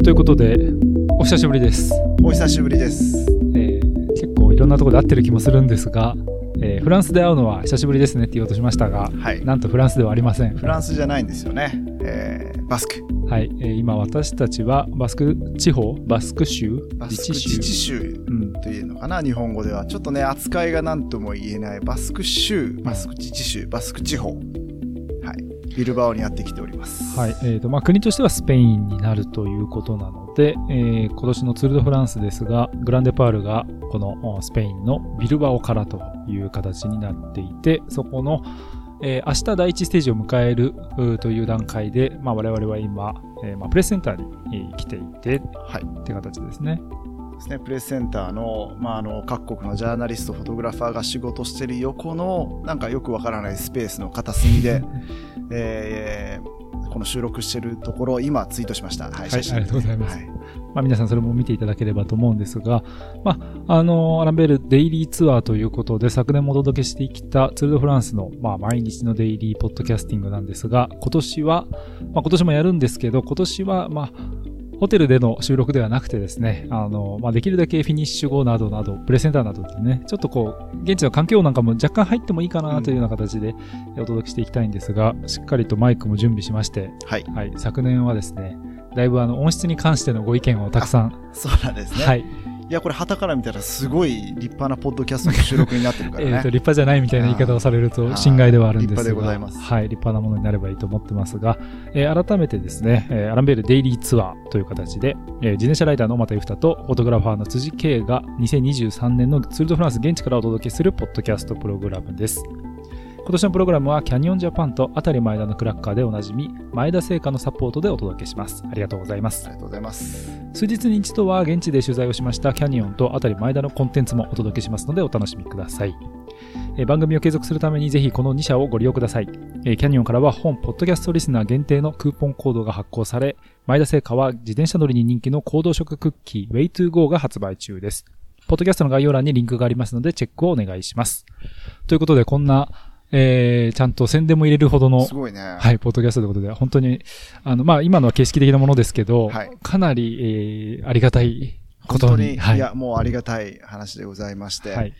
ーということで、お久しぶりです。お久しぶりです。えー結構いろんなところで会ってる気もするんですが、えーフランスで会うのは久しぶりですねって言おうとしましたが、はい。なんとフランスではありません。フランスじゃないんですよね。えーバスク。はい、えー今私たちはバスク地方、バスク州、バスク自治州というのかな、日本語では。ちょっとね、扱いが何とも言えないバスク州、バスク自治州、バスク地方。はい。ビルバオにやってきております。はい、えーとまあ、国としてはスペインになるということなので、えー今年のツール・ド・フランスですが、グランデパールがこのおスペインのビルバオからという形になっていて、そこの、えー明日第一ステージを迎えるという段階で、まあ、我々は今、えーまあ、プレスセンターにえー来ていてはい。っていう形ですね。ですね、プレスセンターの,、まあ、あの各国のジャーナリストフォトグラファーが仕事してる横のなんかよくわからないスペースの片隅で、えーこの収録してるところを今ツイートしました。はい、写真ありがとうございます。はい。まあ、皆さんそれも見ていただければと思うんですが、まあ、あの、アランベールデイリーツアーということで、昨年もお届けしてきたツール・ド・フランスの、まあ、毎日のデイリーポッドキャスティングなんですが、今年は、まあ、今年もやるんですけど、今年は、まあ、ホテルでの収録ではなくてですね、あの、まあ、できるだけフィニッシュ後などなど、プレセンターなどでね、ちょっとこう、現地の環境なんかも若干入ってもいいかなというような形でお届けしていきたいんですが、しっかりとマイクも準備しまして、はい、はい、昨年はですね、だいぶあの音質に関してのご意見をたくさん、そうなんですね。、はいい、や、これ、旗から見たらすごい立派なポッドキャストの収録になってるからね。えーと立派じゃないみたいな言い方をされると心外ではあるんですが、立派でございますはい、立派なものになればいいと思ってますが、えー改めてですね、えーアランベールデイリーツアーという形で、えー自転車ライダーの小俣ゆふたとフォトグラファーの辻圭が2023年のツール・ド・フランス現地からお届けするポッドキャストプログラムです。今年のプログラムはキャニオンジャパンとあたり前田のクラッカーでおなじみ前田製菓のサポートでお届けします。ありがとうございますあ。りがとうございます。数日に一度は現地で取材をしましたキャニオンとあたり前田のコンテンツもお届けしますのでお楽しみください。えー番組を継続するためにぜひこの2社をご利用ください。えーキャニオンからは本ポッドキャストリスナー限定のクーポンコードが発行され、前田製菓は自転車乗りに人気の行動食クッキー Way2Go が発売中です。ポッドキャストの概要欄にリンクがありますのでチェックをお願いします。ということでこんな、えーちゃんと宣伝も入れるほどのすごいね。はい、ポッドキャストということで、本当に、あの、まあ、今のは形式的なものですけど、はいかなり、えーありがたいことに。本当に、はい。いや、もうありがたい話でございまして。はい。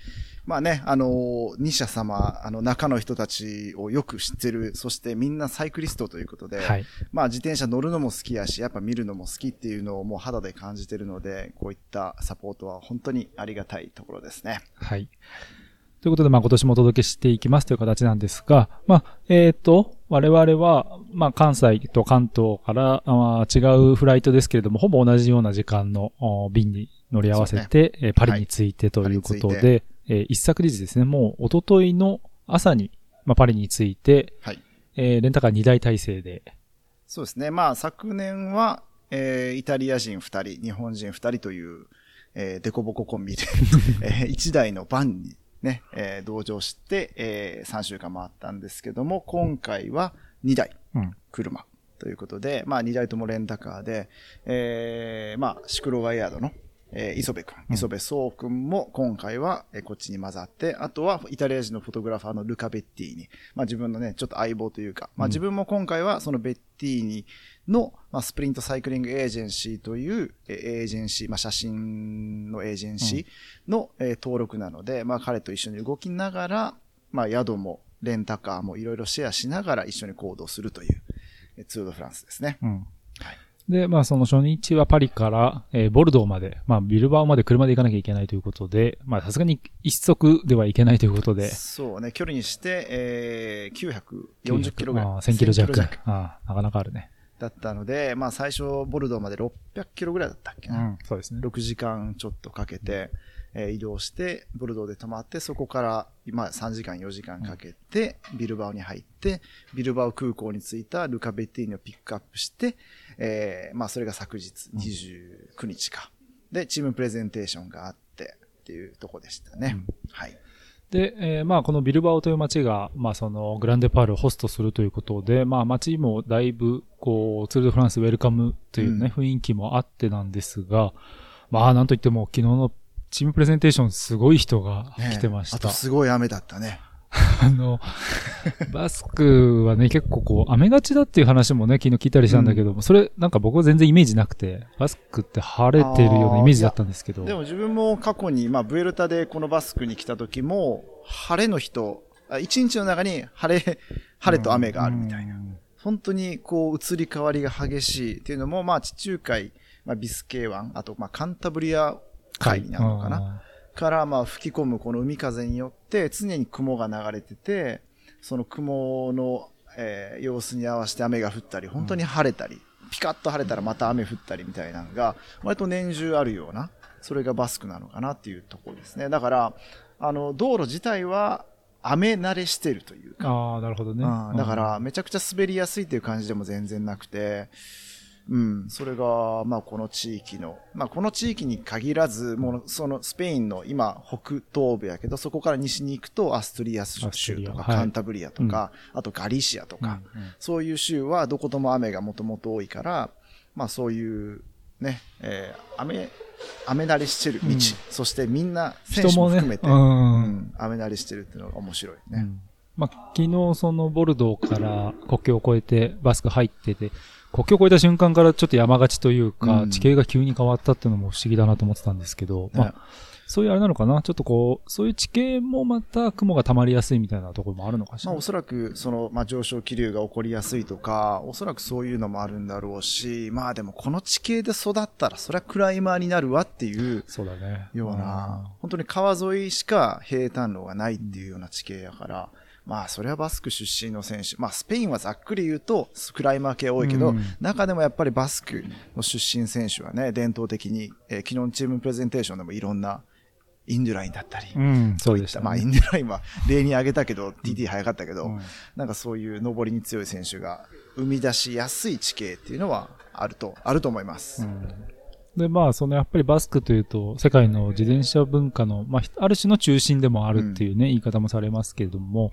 まあね、あのー、二社様、あの、中の人たちをよく知ってる、そしてみんなサイクリストということで、はい。まあ自転車乗るのも好きやし、やっぱ見るのも好きっていうのをもう肌で感じてるので、こういったサポートは本当にありがたいところですね。はい。ということで、まあ、今年もお届けしていきますという形なんですが、まあ、えっ、と、我々は、まあ、関西と関東から、あー違うフライトですけれども、ほぼ同じような時間のお便に乗り合わせて、えーパリに着いてということパリにで、えー一昨日ですね、もう一昨日の朝に、まあ、パリに着いて、はい。えーレンタカー2台体制で、そうですね。まあ昨年は、えーイタリア人二人、日本人二人という、えー、デコボココンビで、えー一台のバンにね、えー同乗して、えー、3週間回ったんですけども、今回は2台うん。車ということで、まあ2台ともレンタカーで、えー、まあシクロワイヤードの、えー、磯部くん、磯部壮くんも今回は、えーこっちに混ざって、あとはイタリア人のフォトグラファーのルカ・ベッティに、まあ自分のね、ちょっと相棒というか、まあ自分も今回はそのベッティにの、まあ、 Sprint Cycling Agency という、えーエージェンシー、まあ写真のエージェンシーの、えー登録なので、まあ彼と一緒に動きながら、まあ宿もレンタカーもいろいろシェアしながら一緒に行動するという、えーツールドフランスですね。うん。で、まあ、その初日はパリから、えーボルドーまで、まあ、ビルバオまで車で行かなきゃいけないということで、まあ、さすがに一足ではいけないということで、そうね、距離にして、えー、940キロぐらい。まあ、1000キロ弱。1000ああなかなかあるね。だったので、まあ最初、ボルドーまで600キロぐらいだったっけな。そうですね。6時間ちょっとかけて、えー移動して、ボルドーで泊まって、そこから、まあ3時間、4時間かけて、ビルバオに入って、ビルバオ空港に着いたルカ・ベッティーニをピックアップして、えーまあそれが昨日、29日か。で、チームプレゼンテーションがあって、っていうとこでしたね。うんはい。で、えーまあ、このビルバオという街が、まあ、その、グランデパールをホストするということで、まあ、街もだいぶ、こう、ツール・ド・フランスウェルカムというね、雰囲気もあってなんですが、まあ、なんといっても、昨日のチームプレゼンテーション、すごい人が来てました。ねあとすごい雨だったね。あの、バスクはね、結構こう、雨がちだっていう話もね、昨日聞いたりしたんだけども、それ、なんか僕は全然イメージなくて、バスクって晴れてるようなイメージだったんですけど。でも自分も過去に、まあ、ブエルタでこのバスクに来た時も、晴れの日と、あ一日の中に晴れ、晴れと雨があるみたいな。うん本当にこう移り変わりが激しいっていうのも、まあ地中海、まあビスケー湾、あとまあカンタブリア海になるのかな。からまあ吹き込むこの海風によって常に雲が流れてて、その雲の、えー様子に合わせて雨が降ったり、本当に晴れたり、ピカッと晴れたらまた雨降ったりみたいなのが、割と年中あるような、それがバスクなのかなっていうところですね。だから、あの、道路自体は雨慣れしてるというか、ああ、なるほどね。うんだから、めちゃくちゃ滑りやすいっていう感じでも全然なくて、うん、それが、まあ、この地域の、まあ、この地域に限らず、もう、そのスペインの今、北東部やけど、そこから西に行くと、アストリアス州とか、はい。カンタブリアとか、あとガリシアとか、うんうん。そういう州はどことも雨がもともと多いから、まあ、そういう、ね、えー雨、雨慣れしてる道、うん。そしてみんな、選手人も含めて、うん。うん。雨慣れしてるっていうのが面白いね。うん。まあ、昨日そのボルドーから国境を越えてバスク入ってて、国境を越えた瞬間からちょっと山がちというか、うん地形が急に変わったっていうのも不思議だなと思ってたんですけど、まねあ、そういうあれなのかな？ちょっとこう、そういう地形もまた雲が溜まりやすいみたいなところもあるのかしら？まあ、おそらく、その、まあ、上昇気流が起こりやすいとか、おそらくそういうのもあるんだろうし、まあでもこの地形で育ったら、それはクライマーになるわっていうそうだね。ような、本当に川沿いしか平坦路がないっていうような地形やから、まあそれはバスク出身の選手、まあスペインはざっくり言うと、クライマー系多いけど、うん中でもやっぱりバスクの出身選手はね、伝統的に、えー昨日のチームプレゼンテーションでもいろんな、インドゥラインだったり、うん、そうでした、ね。まあ、インドゥラインは例に挙げたけど、TT 早かったけど、うんなんかそういう上りに強い選手が生み出しやすい地形っていうのはあると、あると思います。で、まあ、そのやっぱりバスクというと、世界の自転車文化の、まあ、ある種の中心でもあるっていうね、言い方もされますけれども、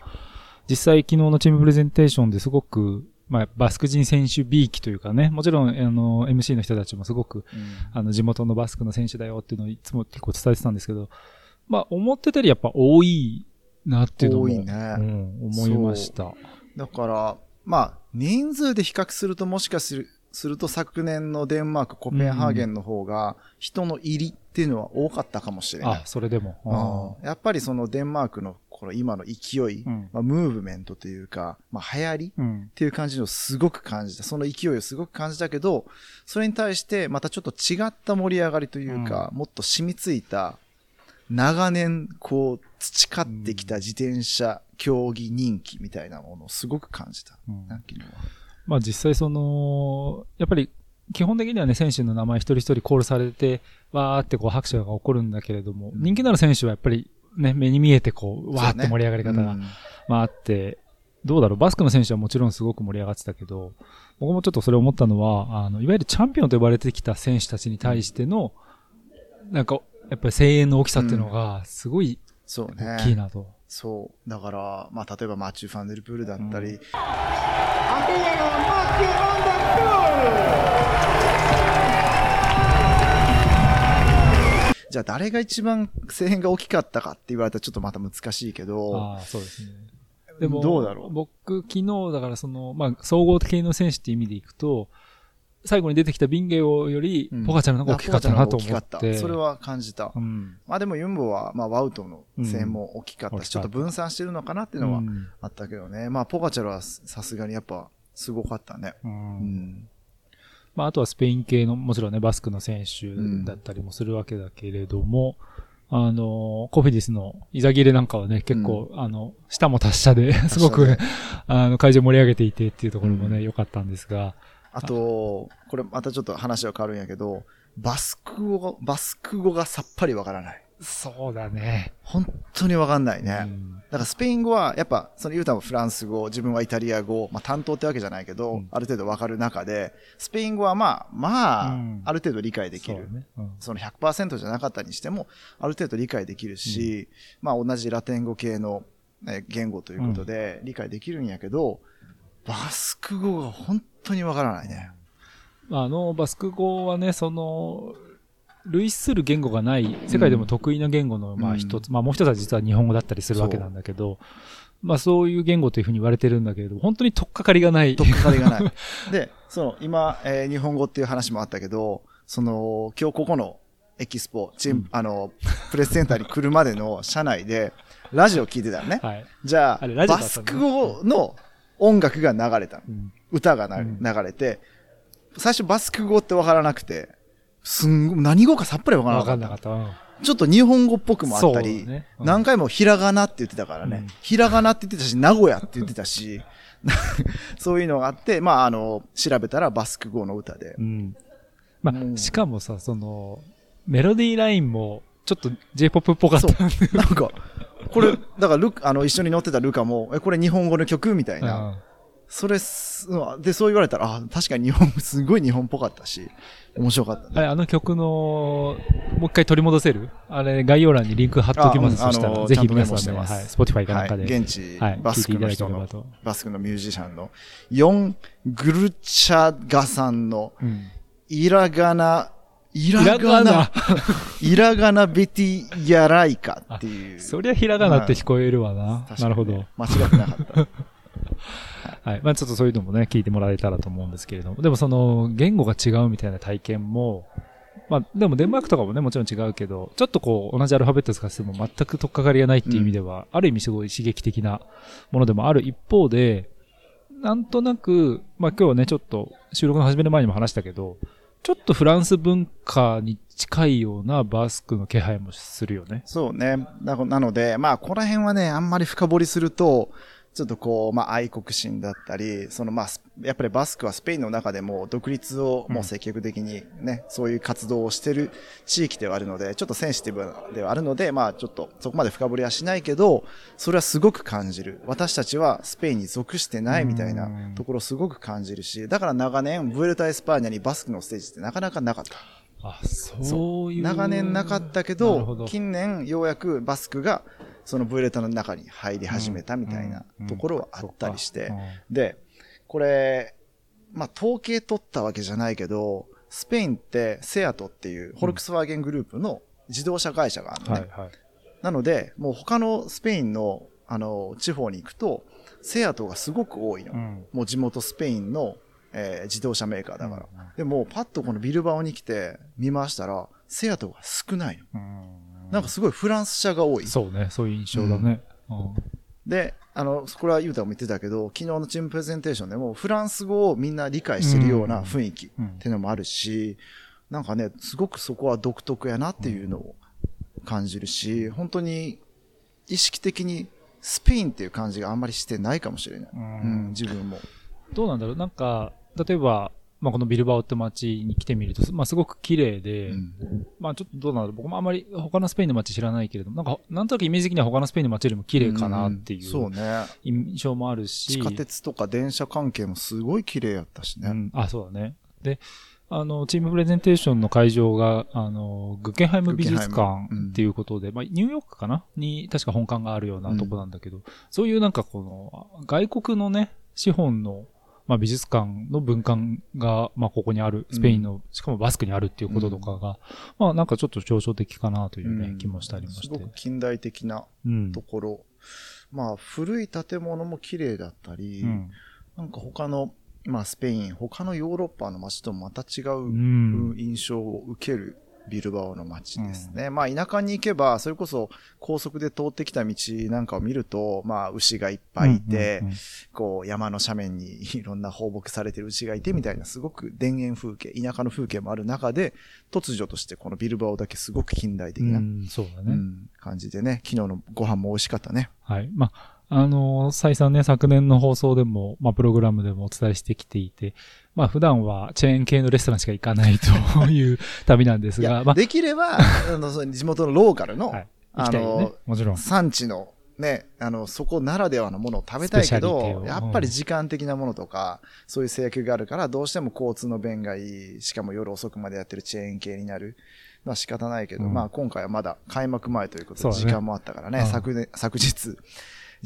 実際昨日のチームプレゼンテーションですごく、まあ、バスク人選手 B 期というかね、もちろん、あの、MC の人たちもすごく、うん。あの、地元のバスクの選手だよっていうのをいつも結構伝えてたんですけど、まあ、思ってたよりやっぱ多いなっていうのも、多いね。うん、思いました。だから、まあ、人数で比較するともしかするすると昨年のデンマーク、コペンハーゲンの方が人の入りっていうのは多かったかもしれないあ、。それでも。うんやっぱりそのデンマークのこの今の勢い、うんまあ、ムーブメントというか、まあ、流行りうん。っていう感じのすごく感じた。その勢いをすごく感じたけど、それに対してまたちょっと違った盛り上がりというか、もっと染みついた、長年こう培ってきた自転車競技人気みたいなものをすごく感じた。うんな昨日はまあ実際その、やっぱり基本的にはね、選手の名前一人一人コールされて、わーってこう拍手が起こるんだけれども、うん。人気のある選手はやっぱりね、目に見えてこう、わーって盛り上がり方が、うん。まああって、どうだろう、バスクの選手はもちろんすごく盛り上がってたけど、僕もちょっとそれ思ったのは、あの、いわゆるチャンピオンと呼ばれてきた選手たちに対しての、なんか、やっぱり声援の大きさっていうのが、すごいそうね。大きいなと。そう。だから、まあ、例えばマチュー・ファンデルプールだったり、うん Aquí llega Matthew Van Der Poel. じゃあ誰が一番声援が大きかったかって言われたらちょっとまた難しいけど、ああ、そうですね。でも、どうだろう？僕、昨日、だからその、まあ、総合的な選手って意味でいくと、最後に出てきたビンゲオよりうん、ポカチャルの方が大きかったなと思あポガチャルの方が大きかって。ったそれは感じた。うん。まあでもユンボは、まあワウトの声援も大きかったし、うんちょっと分散してるのかなっていうのはうんあったけどね。まあポガチャルはさすがにやっぱすごかったね。ううんん。まあ、あとはスペイン系の、もちろんね、バスクの選手だったりもするわけだけれども、あの、コフィディスのイザギレなんかはね、結構、あの、下も達者で、すごく、あの、会場盛り上げていてっていうところもね、うん良かったんですが、あと、これまたちょっと話は変わるんやけど、バスク語が、バスク語がさっぱりわからない。そうだね。本当にわかんないね。うんだからスペイン語は、やっぱ、そのユータもフランス語、自分はイタリア語、まあ担当ってわけじゃないけど、うんある程度わかる中で、スペイン語はまあ、まあ、うんある程度理解できる。そうね。うんその100%じゃなかったにしても、ある程度理解できるし、まあ同じラテン語系のえ言語ということで理解できるんやけど、バスク語が本当にわからないね。あの、バスク語はね、その、類する言語がない、世界でも得意な言語の、まうんあ一つ、まあもう一つは実は日本語だったりするわけなんだけど、まあそういう言語というふうに言われてるんだけれど、本当に取っかかりがない。とっかかりがない。で、その、今、えー日本語っていう話もあったけど、その、今日ここのエキスポ、チーム、あの、プレスセンターに来るまでの車内で、ラジオ聞いてたよね。はい。じゃあ、あれラジオバスク語の音楽が流れたの。うん歌が流れて、最初バスク語ってわからなくて、すんごい、何語かさっぱりわからなわかった。かんなかった。うんちょっと日本語っぽくもあったり、ねうん何回もひらがなって言ってたからね。うんひらがなって言ってたし、名古屋って言ってたし、そういうのがあって、まあ、あの、調べたらバスク語の歌でう。ん。まうんあ、しかもさ、その、メロディーラインも、ちょっと J-POP っぽかった。そう。なんか、これ、だからルカ、あの、一緒に乗ってたルカも、え、これ日本語の曲みたいな。うんそれす、で、そう言われたら、あ、確かに日本、すごい日本っぽかったし、面白かったね。あれ、あの曲の、もう一回取り戻せる？あれ、概要欄にリンク貼っときます。あうんそしたら、ぜひ皆さんで、とメモしてますはい、Spotify かなんかで。はい、現地、はいバスクの人のと、バスクのミュージシャンの、ヨン・グルチャガさんの、うんイラガナ、イラひらがなイラガナベティヤライカっていう。そりゃひらがなって聞こえるわな。なるほど。間違ってなかった。はい。まあちょっとそういうのもね、聞いてもらえたらと思うんですけれども。でもその、言語が違うみたいな体験も、まあでもデンマークとかもね、もちろん違うけど、ちょっとこう、同じアルファベット使ってても全く取っかかりがないっていう意味では、ある意味すごい刺激的なものでもある一方で、なんとなく、まあ今日はね、ちょっと収録の始める前にも話したけど、ちょっとフランス文化に近いようなバスクの気配もするよね。そうね。ななので、まあ、この辺はね、あんまり深掘りすると、ちょっとこう、まあ、愛国心だったり、そのまあ、スやっぱりバスクはスペインの中でも独立をもう積極的にね、そういう活動をしてる地域ではあるので、ちょっとセンシティブではあるので、まあ、ちょっとそこまで深掘りはしないけど、それはすごく感じる。私たちはスペインに属してないみたいなところをすごく感じるし、だから長年、ブエルタ・エスパーニャにバスクのステージってなかなかなかった。あ、そういう。長年なかったけど近年ようやくバスクがそのブエルタの中に入り始めたみたいなうんところはあったりしてで、これ、まあ統計取ったわけじゃないけど、スペインってセアトっていうフォルクスワーゲングループの自動車会社があるのね。はいはい。なので、もう他のスペインのあの地方に行くと、セアトがすごく多いの。うんもう地元スペインの、えー自動車メーカーだから。うんうんでも、パッとこのビルバオに来て見ましたら、セアトが少ないの。なんかすごいフランス車が多い。そうね、そういう印象だね。うんで、あの、これはユータも言ってたけど、昨日のチームプレゼンテーションでも、フランス語をみんな理解してるような雰囲気っていうのもあるし、なんかね、すごくそこは独特やなっていうのを感じるし、本当に意識的にスペインっていう感じがあんまりしてないかもしれない。ううんん、自分も。どうなんだろう？なんか、例えば、まあ、このビルバオって街に来てみると、まあ、すごく綺麗で、うん。まあ、ちょっとどうなんだろう。僕もあんまり他のスペインの街知らないけれども、なんか、なんとなくイメージ的には他のスペインの街よりも綺麗かなっていんそううね。印象もあるし、地下鉄とか電車関係もすごい綺麗やったしね。うん、あ、そうだね。で、あの、チームプレゼンテーションの会場が、あの、グッケンハイム美術館っていうことで、まあ、ニューヨークかな？に確か本館があるようなとこなんだけど、そういうなんかこの、外国のね、資本の、まあ、美術館の文館が、まあ、ここにある、スペインの、しかもバスクにあるっていうこととかが、まあ、なんかちょっと象徴的かなというね、うん気もしたりもしてすご。く近代的なうんと。ころ。まあ、古い建物も綺麗だったり、うん。なんか他の、まあ、スペイン、他のヨーロッパの街ともまた違ううん。印象を受けるビルバオの街ですね。まあ、田舎に行けば、それこそ高速で通ってきた道なんかを見ると、まあ、牛がいっぱいいて、うんうんうんこう、山の斜面にいろんな放牧されてる牛がいてみたいな、すごく田園風景、田舎の風景もある中で、突如としてこのビルバオだけすごく近代的な、うん、そうだうね。ん感じでね、昨日のご飯も美味しかったね。はい。まあ、あの再三ね、昨年の放送でも、まあ、プログラムでもお伝えしてきていて、まあ、普段はチェーン系のレストランしか行かないという旅なんですが、、まできれば、あの、地元のローカルの、あ、はい。あの。もちろん。産地のね、あの、そこならではのものを食べたいけどやっぱり時間的なものとか、そういう制約があるから、どうしても交通の便がいい、しかも夜遅くまでやってるチェーン系になる。まあ仕方ないけど、うんまあ今回はまだ開幕前ということで時間もあったからね、うん昨年、昨日、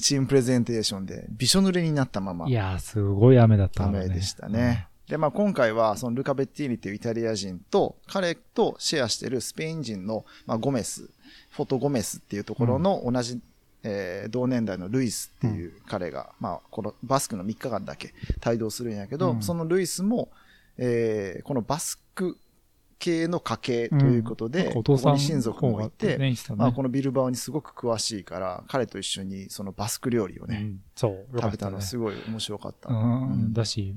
チームプレゼンテーションでびしょ濡れになったままい、やー、すごい雨だったねメでしたね。。で、まあ今回は、そのルカ・ベッティーニっていうイタリア人と、彼とシェアしてるスペイン人の、まあゴメス、フォトゴメスっていうところの同じえー同年代のルイスっていう彼が、まあ、このバスクの3日間だけ帯同するんやけど、うんそのルイスも、えーこのバスク系の家系ということで、お父さんここに親族もいて、ね、まあ、このビルバオにすごく詳しいから、彼と一緒にそのバスク料理をね、うん。食べったのすごい面白かった。だし、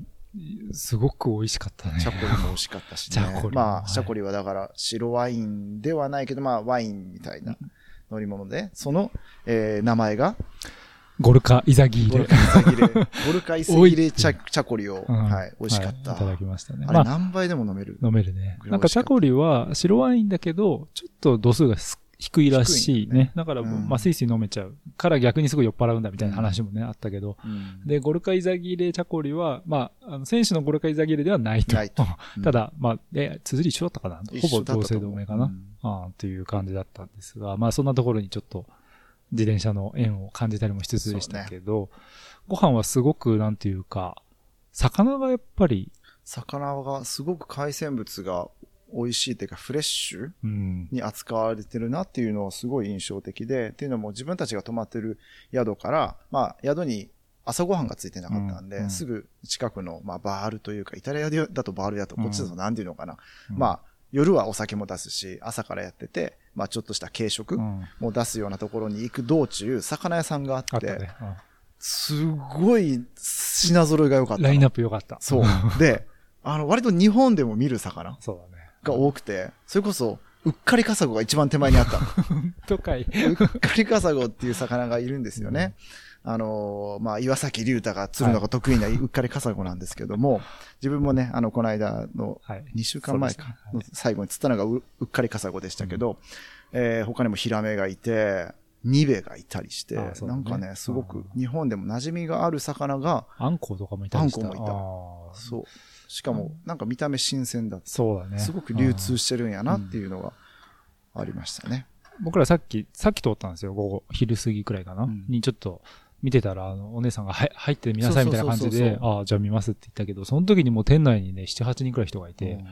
すごく美味しかったね。チャコリも美味しかったしね。まあ、はい。チャコリはだから白ワインではないけど、まあワインみたいな乗り物で、その、えー名前が、ゴルカ・イザギーレゴル。カイセギレ、ゴルカイセギレ チャチャコリを、うんはい、美味しかった。はいいただきましたね。あれまあ、何杯でも飲める。飲めるね。なんかチャコリは白ワインだけど、ちょっと度数がす低いらしいね。低いねだから、うんまあ、スイスイ飲めちゃう。から逆にすごい酔っ払うんだみたいな話もね、あったけど。うんで、ゴルカ・イザギーレ・チャコリは、まあ、あの選手のゴルカ・イザギーレではないと。ないと うんただ、まあ、え、綴り一緒だったかなほぼ同姓同名かな、うんああっていう感じだったんですが、まあ、そんなところにちょっと自転車の縁を感じたりもしつつでしたけど、ご飯はすごく、なんていうか、魚がやっぱり、魚がすごく海鮮物が美味しいというかフレッシュうん。に扱われてるなっていうのはすごい印象的で、っていうのも自分たちが泊まってる宿から、まあ宿に朝ごはんがついてなかったんで、すぐ近くの、まあ、バールというか、イタリアでだとバールだと、こっちだと何ていうのかな。うんまあ、夜はお酒も出すし、朝からやってて、まあちょっとした軽食うんも出すようなところに行く道中、魚屋さんがあって。すごい品揃いが良かったラインナップ良かった。そう。で、あの、割と日本でも見る魚そうだね。が多くて、それこそ、うっかりカサゴが一番手前にあったの。とかい。うっかりカサゴっていう魚がいるんですよね。あのーまあ、岩崎龍太が釣るのが得意なうっかりカサゴなんですけども、自分もね、あの、この間のはい。2週間前かの最後に釣ったのがううっかりカサゴでしたけど、えー他にもヒラメがいて、ニベがいたりして、ねなんかね、すごくうん日本でも馴染みがある魚が、あんこうとかもいた。あんこもいたそう。しかも、なんか見た目新鮮だった。そうだね。すごく流通うんしてるんやなっていうのがありましたね。僕らさっき、さっき通ったんですよ、午後、昼過ぎくらいかな。うんにちょっと見てたら、あの、お姉さんが、はい、入ってみなさいみたいな感じでああ、じゃあ見ますって言ったけど、その時にもう店内にね、7、8人くらい人がいて、うん。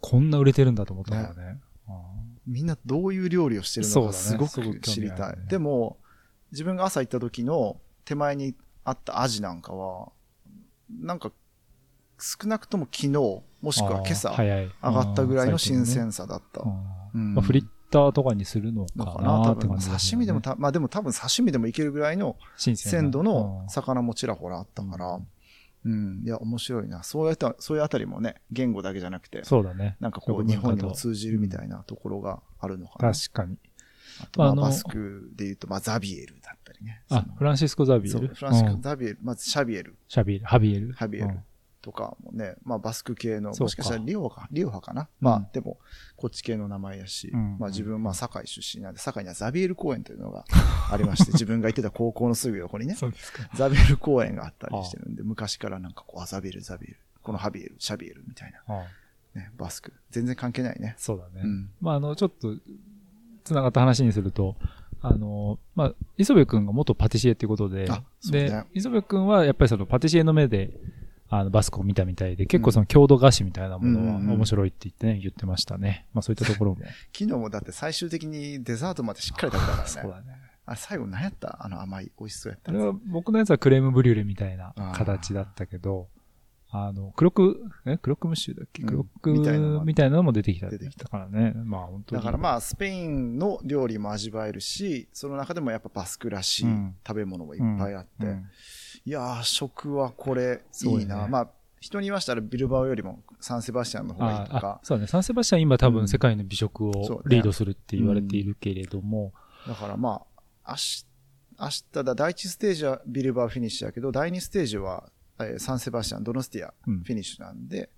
こんな売れてるんだと思ったからね。あみんなどういう料理をしてるのかすごすごくく知りたい。ね。でも、自分が朝行った時の手前にあったアジなんかは、なんか少なくとも昨日、もしくは今あ朝上がったぐらいの新うん鮮さだった。最近のねうん。まあ、フリッターとかにするのかな多分なって感じ、刺身でもた、まあでも多分刺身でもいけるぐらいの新鮮度のうん魚もちらほらあったから、うん、いや、面白いな。そうやった、そういうあたりもね、言語だけじゃなくて、そうだね。なんかこう、日本にも通じるみたいなところがあるのかな。確かに。あと、まスクで言うと、まあ、ザビエルだったりね。あフランシスコ・ザビエそうル。フランシスコ、うんザビエル、まずシャビエルシャビエル、ハビエル？ハビエルうんとかもね、まあ、バスク系の、もしかしたらリオか、リオ派かな。まあ、うんでも、こっち系の名前やし、うんまあ、自分、まあ、堺出身なんで、堺にはザビエル公園というのが ありまして、自分が行ってた高校のすぐ横にね。ザビエル公園があったりしてるんで、昔からなんかこう、あザビエル、ザビエル、このハビエル、シャビエルみたいな、ね、バスク。全然関係ないね。そうだね。うんまあ、あの、ちょっと、つながった話にすると、あの、まあ、磯部くんが元パティシエっていうことで、で、磯部くんはやっぱりそのパティシエの目で、あの、バスクを見たみたいで、結構その郷土菓子みたいなものはうんうんうん面白いって言ってね、言ってましたね。まあそういったところも。昨日もだって最終的にデザートまでしっかり食べたからね。そうだね。あれ最後何やった？あの甘い、美味しそうやったあれは僕のやつはクレームブリュレみたいな形だったけど、あの、クロック、え？クロックムッシュだっけ？うんクロックみたいなのがみたいなのも出てきた。出てきたからね。まあ本当に。だからまあ、スペインの料理も味わえるし、その中でもやっぱバスクらしいうん食べ物もいっぱいあって、うんいやー、食はこれいいな。よねまあ、人に言わしたらビルバオよりもサンセバスチャンの方がいいとか、そうだね。サンセバスチャン今多うん分世界の美食をリードするって言われているけれども、だからまあ、明日、明日だ、第一ステージはビルバオフィニッシュやけど、第二ステージは、えーサンセバスチャン、ドノスティアうんフィニッシュなんで、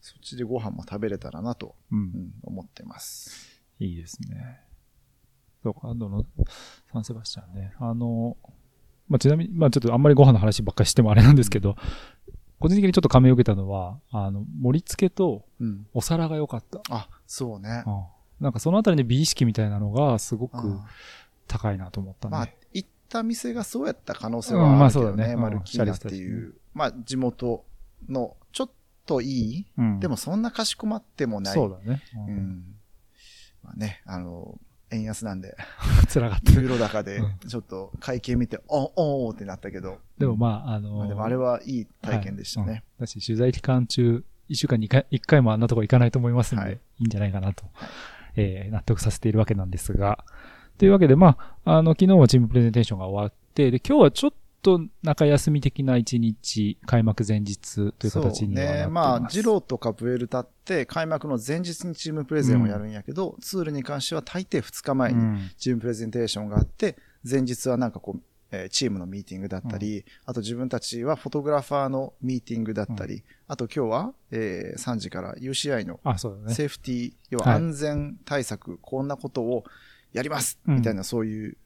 そっちでご飯も食べれたらなと、うんうん思ってます。いいですね。そうか、あの、サンセバスチャンね。あの、まあ、ちなみに、まあ、ちょっとあんまりご飯の話ばっかりしてもあれなんですけど、個人的にちょっと感銘を受けたのは、あの、盛り付けとうん。お皿が良かった。あ、そうね。うんなんかそのあたりに美意識みたいなのがすごくあ高いなと思ったね。まあ、行った店がそうやった可能性うんまあはあるけどね。そうだねうんマルキーナっていう、まあ、地元の、ちょっといい、うんでもそんなかしこまってもない。そうだね。ううんん。まあね、あの、円安なんで、辛かった。ユーロ高でう、ちょっと会計見て、おおーってなったけど。でもまあ、あのまあでもあれはいい体験でしたね。はい。うんだし、取材期間中、一週間に一回一回もあんなとこ行かないと思いますんで、はい。い、いんじゃないかなと、えー納得させているわけなんですが、というわけで、まあ、あの、昨日はチームプレゼンテーションが終わって、で、今日はちょっと中休み的な一日、開幕前日という形にはなっています。そうね。まあ、ジローとかブエルタって開幕の前日にチームプレゼンをやるんやけど、ツールに関しては大抵2日前にうんチームプレゼンテーションがあって、前日はなんかこう、えーチームのミーティングだったり、あと自分たちはフォトグラファーのミーティングだったり、あと今日は、えー3時から UCI の。セーフティー、要ははい安全対策、こんなことをやりますうんみたいなそういう、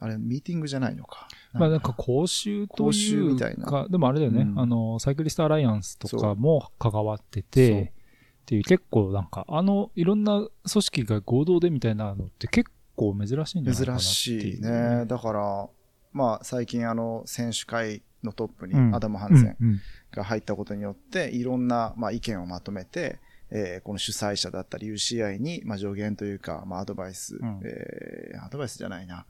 あれ、ミーティングじゃないのか。まあなんか。講習と講習いうみたいな。か、でもあれだよね、うん。あの、サイクリストアライアンスとかも関わってて、っていう結構なんか、あの、いろんな組織が合同でみたいなのって結構珍しいんじゃないかな珍しいね。だから、まあ最近あの選手会のトップにうん。アダム・ハンセンが入ったことによって、いろんなまあ意見をまとめて、えーこの主催者だったり UCI にまあ助言というか、まあアドバイス、ん。えーアドバイスじゃないな。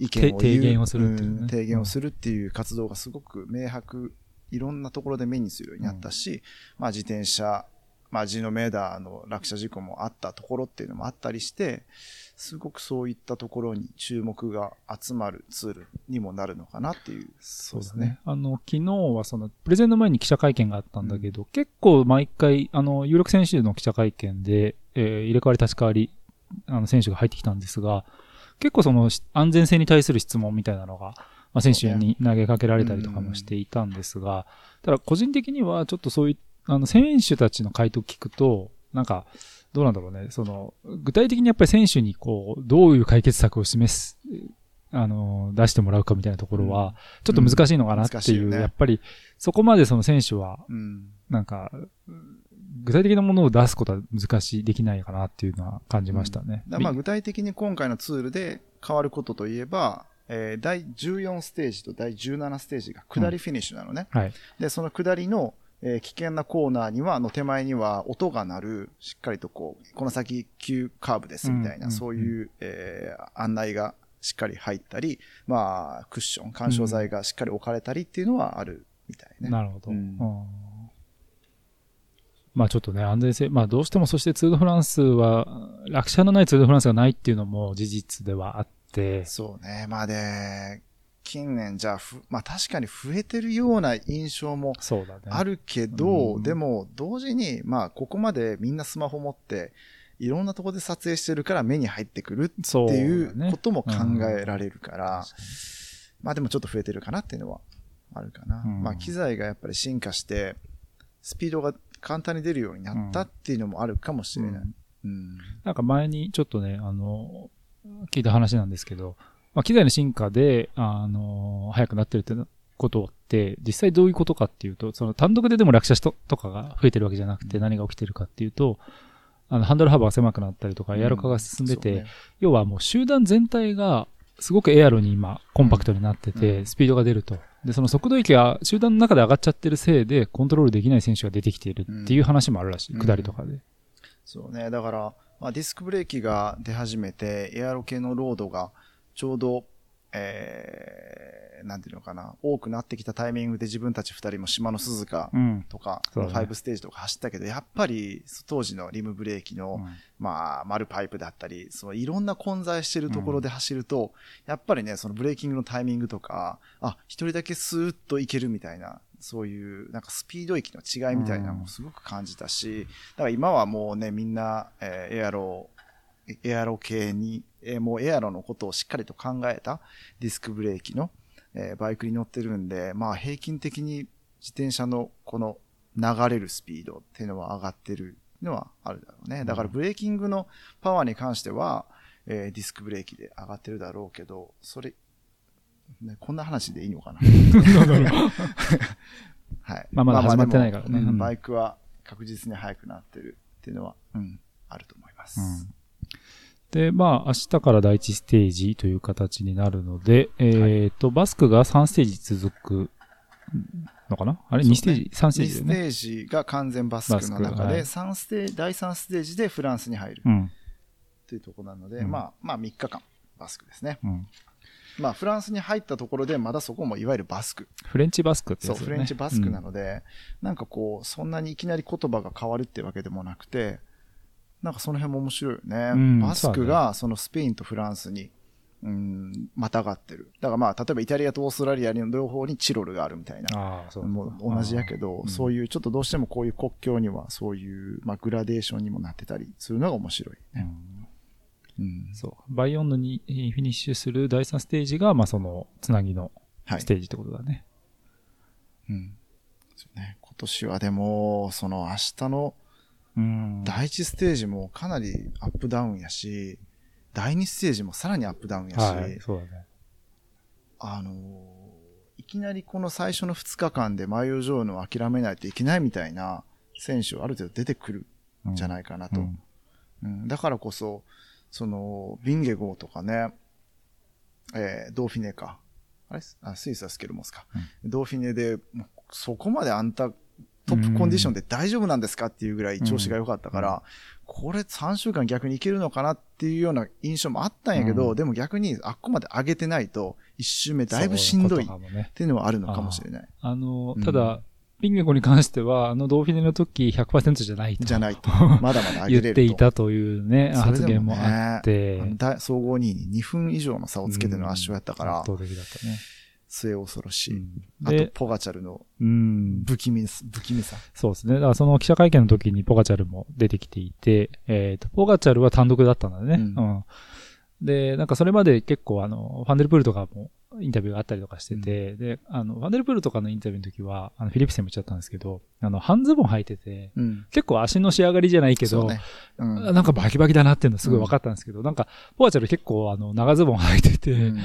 意見を提言をするっていうねん提言をするっていう活動がすごく明白、いろんなところで目にするようになったし、まあ自転車、まあジノメーダーの落車事故もあったところっていうのもあったりして、すごくそういったところに注目が集まるツールにもなるのかなっていう。そうですね。。あの、昨日はその、プレゼンの前に記者会見があったんだけど、結構毎回、あの、有力選手の記者会見で、えー入れ替わり立ち替わり、あの、選手が入ってきたんですが、結構その、し安全性に対する質問みたいなのが、まあ、選手に投げかけられたりとかもしていたんですが、ただ個人的にはちょっとそういう、あの、選手たちの回答を聞くと、なんか、どうなんだろうね。その、具体的にやっぱり選手にこう、どういう解決策を示す、あの、出してもらうかみたいなところは、ちょっと難しいのかなっていう、やっぱり、そこまでその選手は、うん。なんか、具体的なものを出すことは難しい、できないかなっていうのは感じましたね。だからまあ具体的に今回のツールで変わることといえば、えー第14ステージと第17ステージが下りフィニッシュなのね。はい。で、その下りの、えー危険なコーナーには、の手前には音が鳴る、しっかりとこう、この先急カーブですみたいな、うんそういう、えー案内がしっかり入ったり、まあ、クッション、干渉剤がしっかり置かれたりっていうのはあるみたいね。なるほど。うんうんまあちょっとね、安全性、まあどうしてもそしてツールドフランスは、落車のないツールドフランスがないっていうのも事実ではあって、そうね。まあで、近年じゃあふ、まあ確かに増えてるような印象もそうだね。あるけど、うんでも同時に、まあここまでみんなスマホ持って、いろんなところで撮影してるから目に入ってくるっていうことも考えられるから、まあでもちょっと増えてるかなっていうのはあるかな。うんまあ機材がやっぱり進化して、スピードが簡単に出るようになったっていうのもあるかもしれない。うん。なんか前にちょっとね、あの、聞いた話なんですけど、まあ、機材の進化で、あの、速くなってるってことって、実際どういうことかっていうと、その単独ででも落車しととかが増えてるわけじゃなくて何が起きてるかっていうと、あの、ハンドル幅が狭くなったりとか、エアロ化が進んでて、要はもう集団全体がすごくエアロに今コンパクトになってて、うんスピードが出ると。で、その速度域が集団の中で上がっちゃってるせいでコントロールできない選手が出てきているっていう話もあるらしい。うん下りとかで。そうね。だから、まあ、ディスクブレーキが出始めて、エアロ系のロードがちょうど、えー、なんていうのかな、多くなってきたタイミングで自分たち二人も島の鈴鹿うん。とか、そうだね。5ステージとか走ったけど、やっぱり当時のリムブレーキの、まあ、丸パイプだったり、そのいろんな混在してるところで走ると、やっぱりね、そのブレーキングのタイミングとか、あ、一人だけスーッといけるみたいな、そういう、なんかスピード域の違いみたいなのもすごく感じたし、だから今はもうね、みんな、えーエアロ、エアロ系に、えーもうエアロのことをしっかりと考えたディスクブレーキの、えーバイクに乗ってるんで、まあ平均的に自転車のこの流れるスピードっていうのは上がってるのはあるだろうね。だからブレーキングのパワーに関しては、えーディスクブレーキで上がってるだろうけど、それ、ね、こんな話でいいのかな？はい。まあまだ始まってないからねでもうんうんバイクは確実に速くなってるっていうのは、うん、あると思います。で、まあ、明日から第一ステージという形になるので、えっ、と、バスクが3ステージ続くのかな？あれ、そうね ?2 ステージ ?3 ステー2ジね。ステージが完全バスクの中で、バステ第3ステージでフランスに入る。うん。っていうところなので、うんまあ、まあ3日間、バスクですね。うん。まあ、フランスに入ったところで、まだそこもいわゆるバスク。フレンチバスクってそう、やつだよねフレンチバスクなので、なんかこう、そんなにいきなり言葉が変わるってわけでもなくて、なんかその辺も面白いよね。うんバスクがそのスペインとフランスに、うん、またがってる。だからまあ、例えばイタリアとオーストラリアの両方にチロルがあるみたいな。ああ、そうもう同じやけど、そういう。ちょっとどうしてもこういう国境には、そういう、まあ、グラデーションにもなってたりするのが面白いね。うんうん。そう。バイオンヌにえーフィニッシュする第3ステージが、まあその、つなぎのはいス。テージってことだね。うん。そうね。今年はでも、その明日のうん第一ステージもかなりアップダウンやし、第二ステージもさらにアップダウンやし、はい、そうだね。あのーいきなりこの最初の2日間でマイオジョーヌを諦めないといけないみたいな選手はある程度出てくるんじゃないかなと。うんうんだからこそ、その、ビンゲゴーとかね、えードーフィネか。あれ？あスイスはスケルモスか。ドーフィネで、そこまであんたトップコンディションで大丈夫なんですかっていうぐらい調子が良かったから、これ3週間逆にいけるのかなっていうような印象もあったんやけど、うんでも逆にあっこまで上げてないと、1週目だいぶしんどいっていうのはあるのかもしれない。あのうん、ただ、ピンゲコに関しては、あのドーフィネの時100%じゃないと。じゃないと。まだまだ上げれ。言っていたというね、発言もでもねあって。あの大総合2位に2分以上の差をつけての圧勝やったから、圧倒的だったね。末恐ろしい。うんあと、で、ポガチャルのうん、不気味す、不気味さ。そうですね。だからその記者会見の時にポガチャルも出てきていて、えっ、と、ポガチャルは単独だったんだね。うんうん。で、なんかそれまで結構あの、ファンデルプールとかもインタビューがあったりとかしてて、で、あの、ファンデルプールとかのインタビューの時は、あの、フィリップセンも言っちゃったんですけど、あの、半ズボン履いてて、うん。結構足の仕上がりじゃないけど、ね。うん。なんかバキバキだなっていうのすごい分かったんですけど、なんか、ポガチャル結構あの、長ズボン履いてて、うん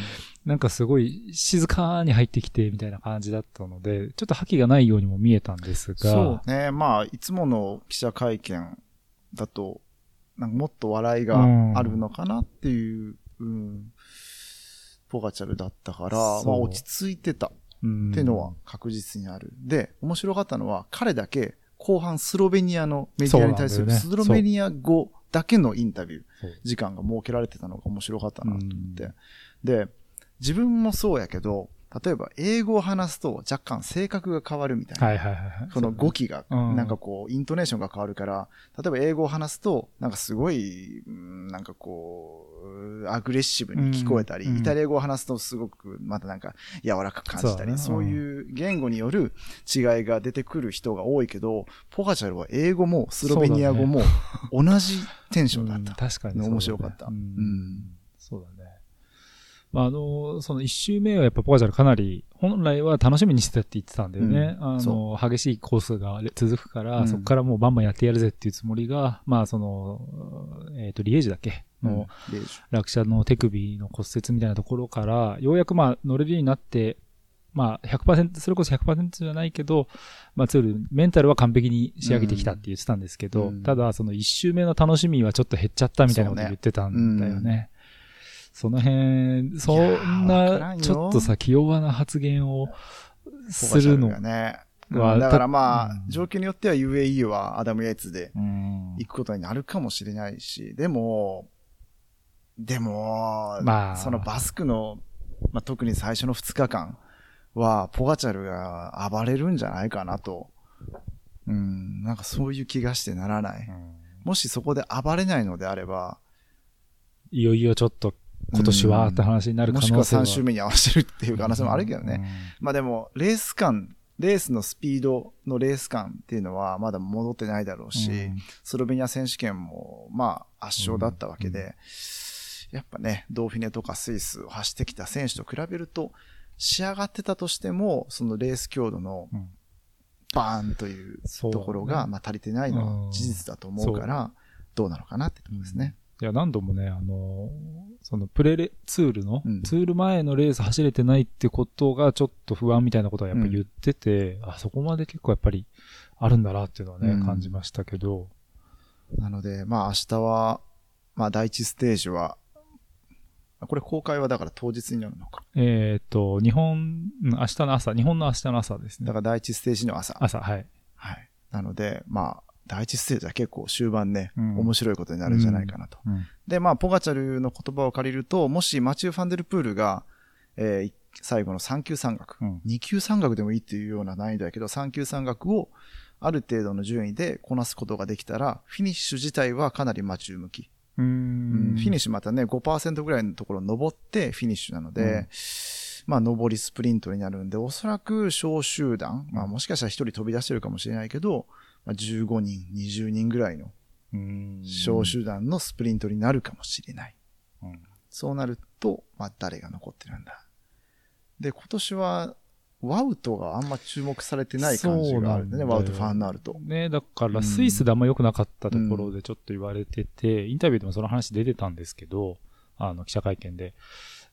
なんかすごい静かに入ってきてみたいな感じだったので、ちょっと覇気がないようにも見えたんですが、そうね。まあ、いつもの記者会見だと、なんかもっと笑いがあるのかなっていう、うん、ポガチャルだったから、まあ落ち着いてた。っうん。ていうのは確実にある。で、面白かったのは、彼だけ後半スロベニアのメディアに対するスロベニア語だけのインタビュー、時間が設けられてたのが面白かったなと思って。うん。で、自分もそうやけど、例えば英語を話すと若干性格が変わるみたいな。はいはいはいはい。その語気が、うんなんかこう、イントネーションが変わるから、例えば英語を話すと、なんかすごい、うんなんかこう、アグレッシブに聞こえたり、うんイタリア語を話すとすごく、またなんか柔らかく感じたり、そういう言語による違いが出てくる人が多いけど、ポガチャルは英語もスロベニア語も同じテンションだった。うん確かに面白かった。ううんん。そうだね。まあ、あの、その一周目はやっぱポガチャルかなり、本来は楽しみにしてたって言ってたんだよね。うん。あの、激しいコースが続くから、うん。そこからもうバンバンやってやるぜっていうつもりが、まあ、その、えっ、と、リエージュだっけ？の、レイジ。落車の手首の骨折みたいなところから、ようやくまあ乗れるようになって、まあ100%、それこそ100%じゃないけど、まあツール、メンタルは完璧に仕上げてきたって言ってたんですけど、うん。ただその一周目の楽しみはちょっと減っちゃったみたいなこと言ってたんだよね。その辺、そんな、ちょっとさ、気弱な発言をするのがね。はうんだからまあ、うん状況によっては UAE はアダム・ヤイツでうん行くことになるかもしれないし、でも、でも、まあそのバスクの、まあ、特に最初の2日間は、ポガチャルが暴れるんじゃないかなと。うん、なんかそういう気がしてならない。もしそこで暴れないのであれば、いよいよちょっと今年はって話になる可もしくは能性は。3周目に合わせるっていう可能性もあるけどね。まあでも、レース感、レースのスピードのレース感っていうのはまだ戻ってないだろうし、うん。スロベニア選手権もまあ圧勝だったわけで、やっぱね、ドーフィネとかスイスを走ってきた選手と比べると、仕上がってたとしても、そのレース強度のうん。バーンというところが、まあ足りてないのは事実だと思うから、どうなのかなってところですね。いや、何度もね、あの、そのプレレ、ツールの、うんツール前のレース走れてないってことがちょっと不安みたいなことはやっぱ言ってて、あ、そこまで結構やっぱりあるんだなっていうのはね、うん感じましたけど、なので、まあ明日は、まあ第一ステージは、あこれ公開はだから当日になるのか。えっ、と、日本、うん明日の朝、日本の明日の朝ですね。だから第一ステージの朝。朝、はい。はい。なので、まあ、第一ステージは結構終盤ね、うん面白いことになるんじゃないかなと。うん。で、まあ、ポガチャルの言葉を借りると、もしマチュー・ファンデルプールが、えーい最後の3級山岳、うん2級山岳でもいいっていうような難易度だけど、3級山岳をある程度の順位でこなすことができたら、フィニッシュ自体はかなりマチュー向き。ううんん。フィニッシュまたね、5%ぐらいのところ登ってフィニッシュなので、まあ、上りスプリントになるんで、おそらく小集団、まあ、もしかしたら1人飛び出してるかもしれないけど、まあ、15人、20人ぐらいのうん小集団のスプリントになるかもしれない。うんそうなると、まあ、誰が残ってるんだ。で、今年は、ワウトがあんま注目されてない感じがあるんだよワウトファンになると。ね、だからうんスイスであんま良くなかったところでちょっと言われてて、インタビューでもその話出てたんですけど、あの、記者会見で。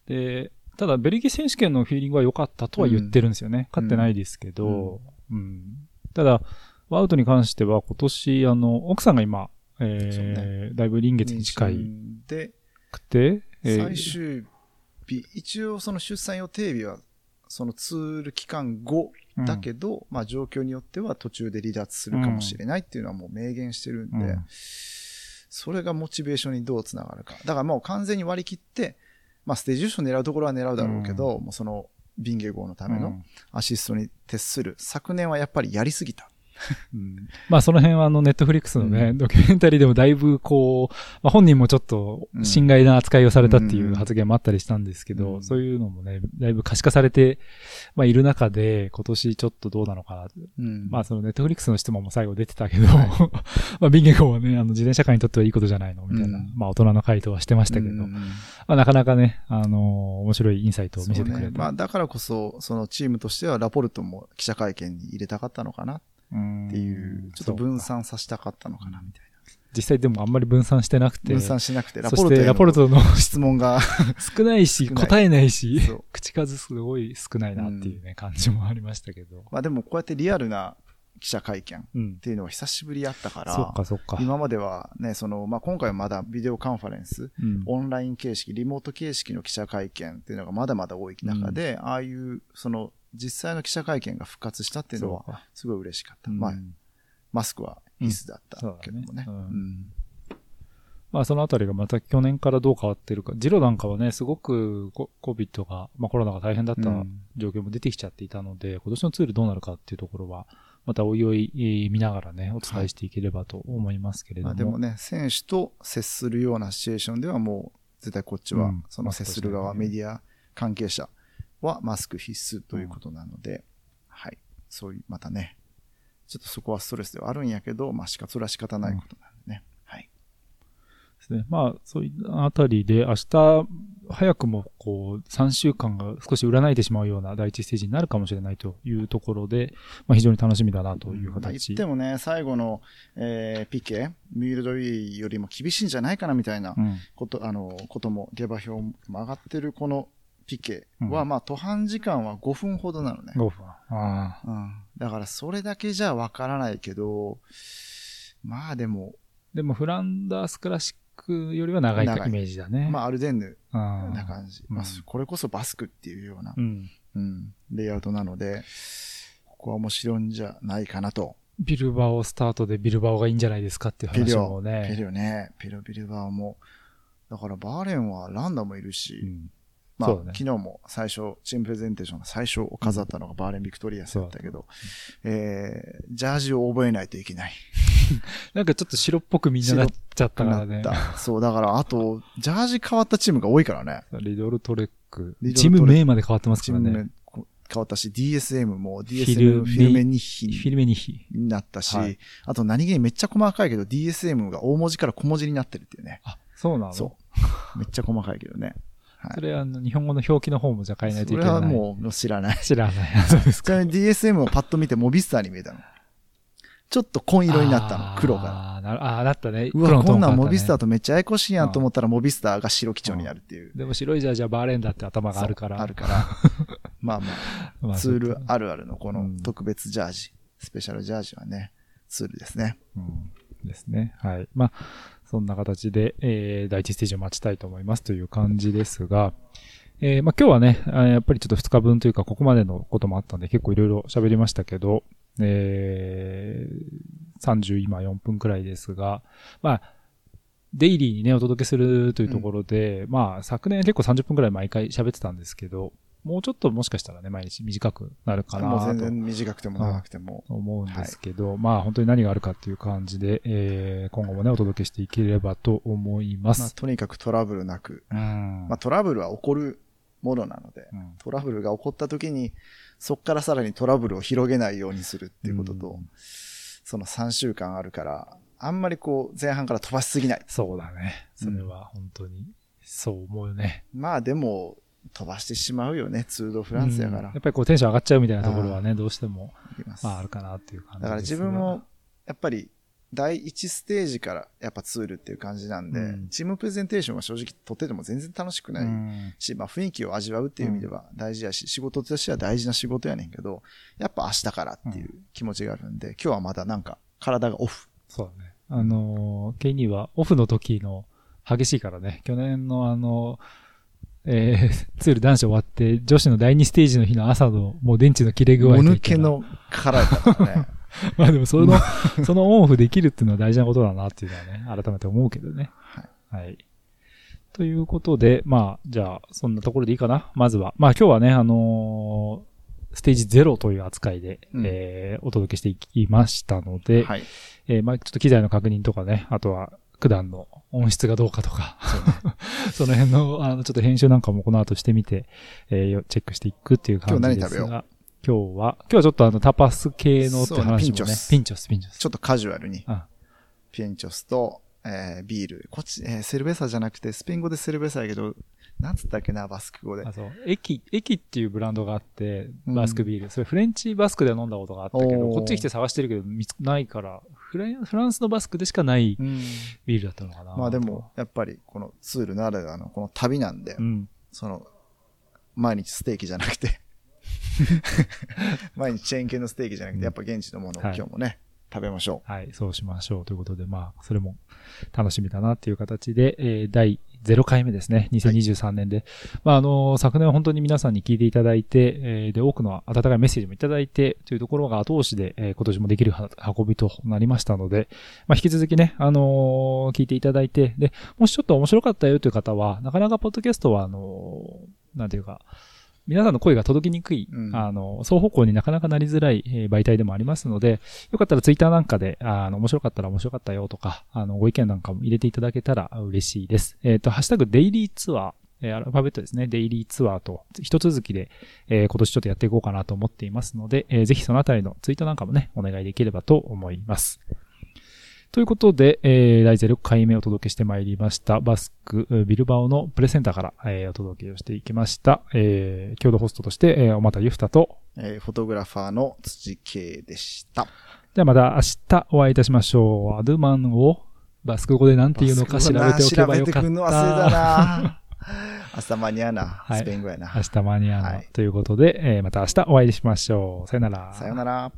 で、ただベルギー選手権のフィーリングは良かったとは言ってるんですよね。勝ってないですけど、うん。ただ、ワウトに関しては今年、あの、奥さんが今、えーだいぶ臨月に近いで、くて、えー最終日、一応その出産予定日は、そのツール期間後だけど、まあ状況によっては途中で離脱するかもしれないっていうのはもう明言してるんで、うんそれがモチベーションにどうつながるか。だからもう完全に割り切って、まあステージ優勝狙うところは狙うだろうけど、もうそのビンゲ号のためのうんアシストに徹する。昨年はやっぱりやりすぎた。うん。まあその辺はあのネットフリックスのね、うん。ドキュメンタリーでもだいぶこう、まあ本人もちょっと心外な扱いをされたっていう発言もあったりしたんですけど、うん。そういうのもね、だいぶ可視化されて、まあいる中で今年ちょっとどうなのかな。うん。まあそのネットフリックスの質問も最後出てたけど、まあビンゲゴはね、あの自転車界にとってはいいことじゃないのみたいな、うんまあ大人の回答はしてましたけど、うん。まあなかなかね、あの面白いインサイトを見せてくれた。ね。まあだからこそ、そのチームとしてはラポルトも記者会見に入れたかったのかなうんっていう、ちょっと分散させたかったのかなみたい実際でもあんまり分散してなくな。て、分散しなくて、ラポルトのの質問が、少ないし、答えないし口数すごい少ないなっていうね、感じもありましたけど。まあでもこうやってリアルな記者会見っうん。ていうのは久しぶりやったから、そっかそっか。今まではね、その、まあ今回はまだビデオカンファレンス、うん、オンライン形式、リモート形式の記者会見っていうのがまだまだ多い中で、ああいう、その、実際の記者会見が復活したっていうのは、すごい嬉しかった。うんまあ、マスクは必須だったけどもね。まあそのあたりがまた去年からどう変わってるか。ジロなんかはね、すごくコ COVID が、まあコロナが大変だったうん状況も出てきちゃっていたので、今年のツールどうなるかっていうところは、またおいおいえー見ながらね、お伝えしていければと思いますけれども。まあでもね、選手と接するようなシチュエーションではもう、絶対こっちは、うんその接する側、メディア関係者はマスク必須ということなので、はい。そういう、またね、ちょっとそこはストレスではあるんやけど、まあしか、それは仕方ないことなんでね。はい。ですね。まあ、そういうあたりで、明日、早くも、こう、3週間が少し占いてしまうような第一ステージになるかもしれないというところで、まあ、非常に楽しみだなというまあ言形。ってもね、最後の、えーピケ、ミールドウィーよりも厳しいんじゃないかなみたいなうん。こと、あの、ことも、下馬評も上がってるこのピケは、うんまあ、途半時間は5分ほどなのね。5分。ああ。うん。だから、それだけじゃわからないけど、まあでも、でも、フランダースクラシックよりは長いイメージだね。まあ、アルデンヌあ、な感じ。うんまあ、これこそバスクっていうようなう、ん。うん、レイアウトなので、ここは面白いんじゃないかなと。ビルバオスタートでビルバオがいいんじゃないですかっていう話もね。ピリオね、ピリオビルバーも。だから、バーレーンはランダもいるし、うんまあ、ね昨日も最初、チームプレゼンテーションの最初を飾ったのがバーレーン・ビクトリアスだったけど、えー、ジャージを覚えないといけない。なんかちょっと白っぽくみんななっちゃったからね。そう、だから、あと、ジャージ変わったチームが多いからね。リドルトレック。リドルトレックチーム名まで変わってますチームからね。名変わったし、DSM もフィル DSM フィルメニフヒィルメニヒ。になったし、はいあと何気にめっちゃ細かいけど DSM が大文字から小文字になってるっていうね。あ、そうなの？そう。めっちゃ細かいけどね。はいそれあの、日本語の表記の方もじゃあ変えないといそれけない。はもう知らない。知らない。そうですちなみに DSM をパッと見てモビスターに見えたの。ちょっと紺色になったの、黒が。あーなるあー、なったね。うわ、黒のトーこんなんモビスターとめっちゃややこしいやんと思ったらモビスターが白基調になるっていう。でも白いジャージはバーレンだって頭があるから。そうあるから。まあまあ、まあツールあるあるのこのうん特別ジャージ、スペシャルジャージはね、ツールですね。うんですね。はい。まあ、そんな形で、えー、第一ステージを待ちたいと思います。という感じですが、えーまあ今日はね、やっぱりちょっと2日分というか、ここまでのこともあったんで、結構いろいろ喋りましたけど、えー、30今4分くらいですが、まあ、デイリーにね、お届けするというところで、まあ、昨年結構30分くらい毎回喋ってたんですけど、もうちょっともしかしたらね、毎日短くなるかなと全然短くても長くても。思うんですけど、まあ本当に何があるかっていう感じで、えー今後もね、お届けしていければと思いままあ、す。とにかくトラブルなく。うんまあ、トラブルは起こるものなので、うんトラブルが起こった時に、そこからさらにトラブルを広げないようにするっていうことと、うんその3週間あるから、あんまりこう前半から飛ばしすぎない。そうだね。それは本当に、そう思うよね。まあでも、飛ばしてしまうよね、ツール・ド・フランスやから。うん。やっぱりこうテンション上がっちゃうみたいなところはね、どうしても、まああるかなっていう感じですが。だから自分も、やっぱり、第一ステージからやっぱツールっていう感じなんで、うん。チームプレゼンテーションは正直撮ってても全然楽しくないうん。し、まあ雰囲気を味わうっていう意味では大事やし、仕事としては大事な仕事やねんけど、やっぱ明日からっていう気持ちがあるんで、今日はまだなんか体がオフ。そうだね。あのー、ケイニーはオフの時の激しいからね、去年のあの、えー、ツール男子終わって、女子の第2ステージの日の朝のもう電池の切れ具合もといったらぬけの殻やったからね。まあでもその、そのオンオフできるっていうのは大事なことだなっていうのはね、改めて思うけどね。はい。はい。ということで、まあ、じゃあ、そんなところでいいかな。まずは。まあ今日はね、あのーステージ0という扱いで、うんえーお届けしていきましたので、はい。えーまあちょっと機材の確認とかね、あとは、九段の音質がどうかとか、その辺の、あの、ちょっと編集なんかもこの後してみて、えーよチェックしていくっていう感じですが。今日何食べよ今日は、今日はちょっとあの、タパス系のって話もね、ピンチョスピンチョス、ピンチョス。ちょっとカジュアルに、あピエンチョスと、えービール。こっち、えーセルベサじゃなくて、スペイン語でセルベサやけど、なんつったっけな、バスク語であ、。そう。駅、駅っていうブランドがあって、うんバスクビール。それフレンチバスクで飲んだことがあったけど、こっち来て探してるけど見つないから、フランフランスのバスクでしかないうん。ビールだったのかな。まあでも、やっぱりこのツールならではのこの旅なんで、うん。その、毎日ステーキじゃなくて、毎日チェーン系のステーキじゃなくて、やっぱ現地のものをはい。今日もね、食べましょはい、そうしましょう。ということで、まあ、それも楽しみだなっていう形で、えー第0回目ですね。2023年で。まあ、あの、昨年は本当に皆さんに聞いていただいて、えーで、多くの温かいメッセージもいただいて、というところが後押しで、えー今年もできるは運びとなりましたので、まあ、引き続きね、あのー聞いていただいて、で、もしちょっと面白かったよという方は、なかなかポッドキャストは、あのーなんていうか、皆さんの声が届きにくい、うんあの、双方向になかなかなりづらい、えー媒体でもありますので、よかったらツイッターなんかで、あの、面白かったら面白かったよとか、あの、ご意見なんかも入れていただけたら嬉しいです。えっ、と、ハッシュタグデイリーツアー、えーアルファベットですね、デイリーツアーと、一続きで、えー今年ちょっとやっていこうかなと思っていますので、えーぜひそのあたりのツイートなんかもね、お願いできればと思います。ということで、えー第0回目お届けしてまいりました、バスク、えービルバオのプレセンターから、えーお届けをしていきました。えー共同ホストとして、えー、おまたゆふたと、う。えーフォトグラファーの土系でした。じゃあまた明日お会いいたしましょう。アドゥマンをバスク語で何て言うのか調べておけばよかっ調べてくんの忘れたた。な明日間に合うな。はいスペイン語やな。明日間に合うの、はいということで、えーまた明日お会いしましょう。さよなら。さよなら。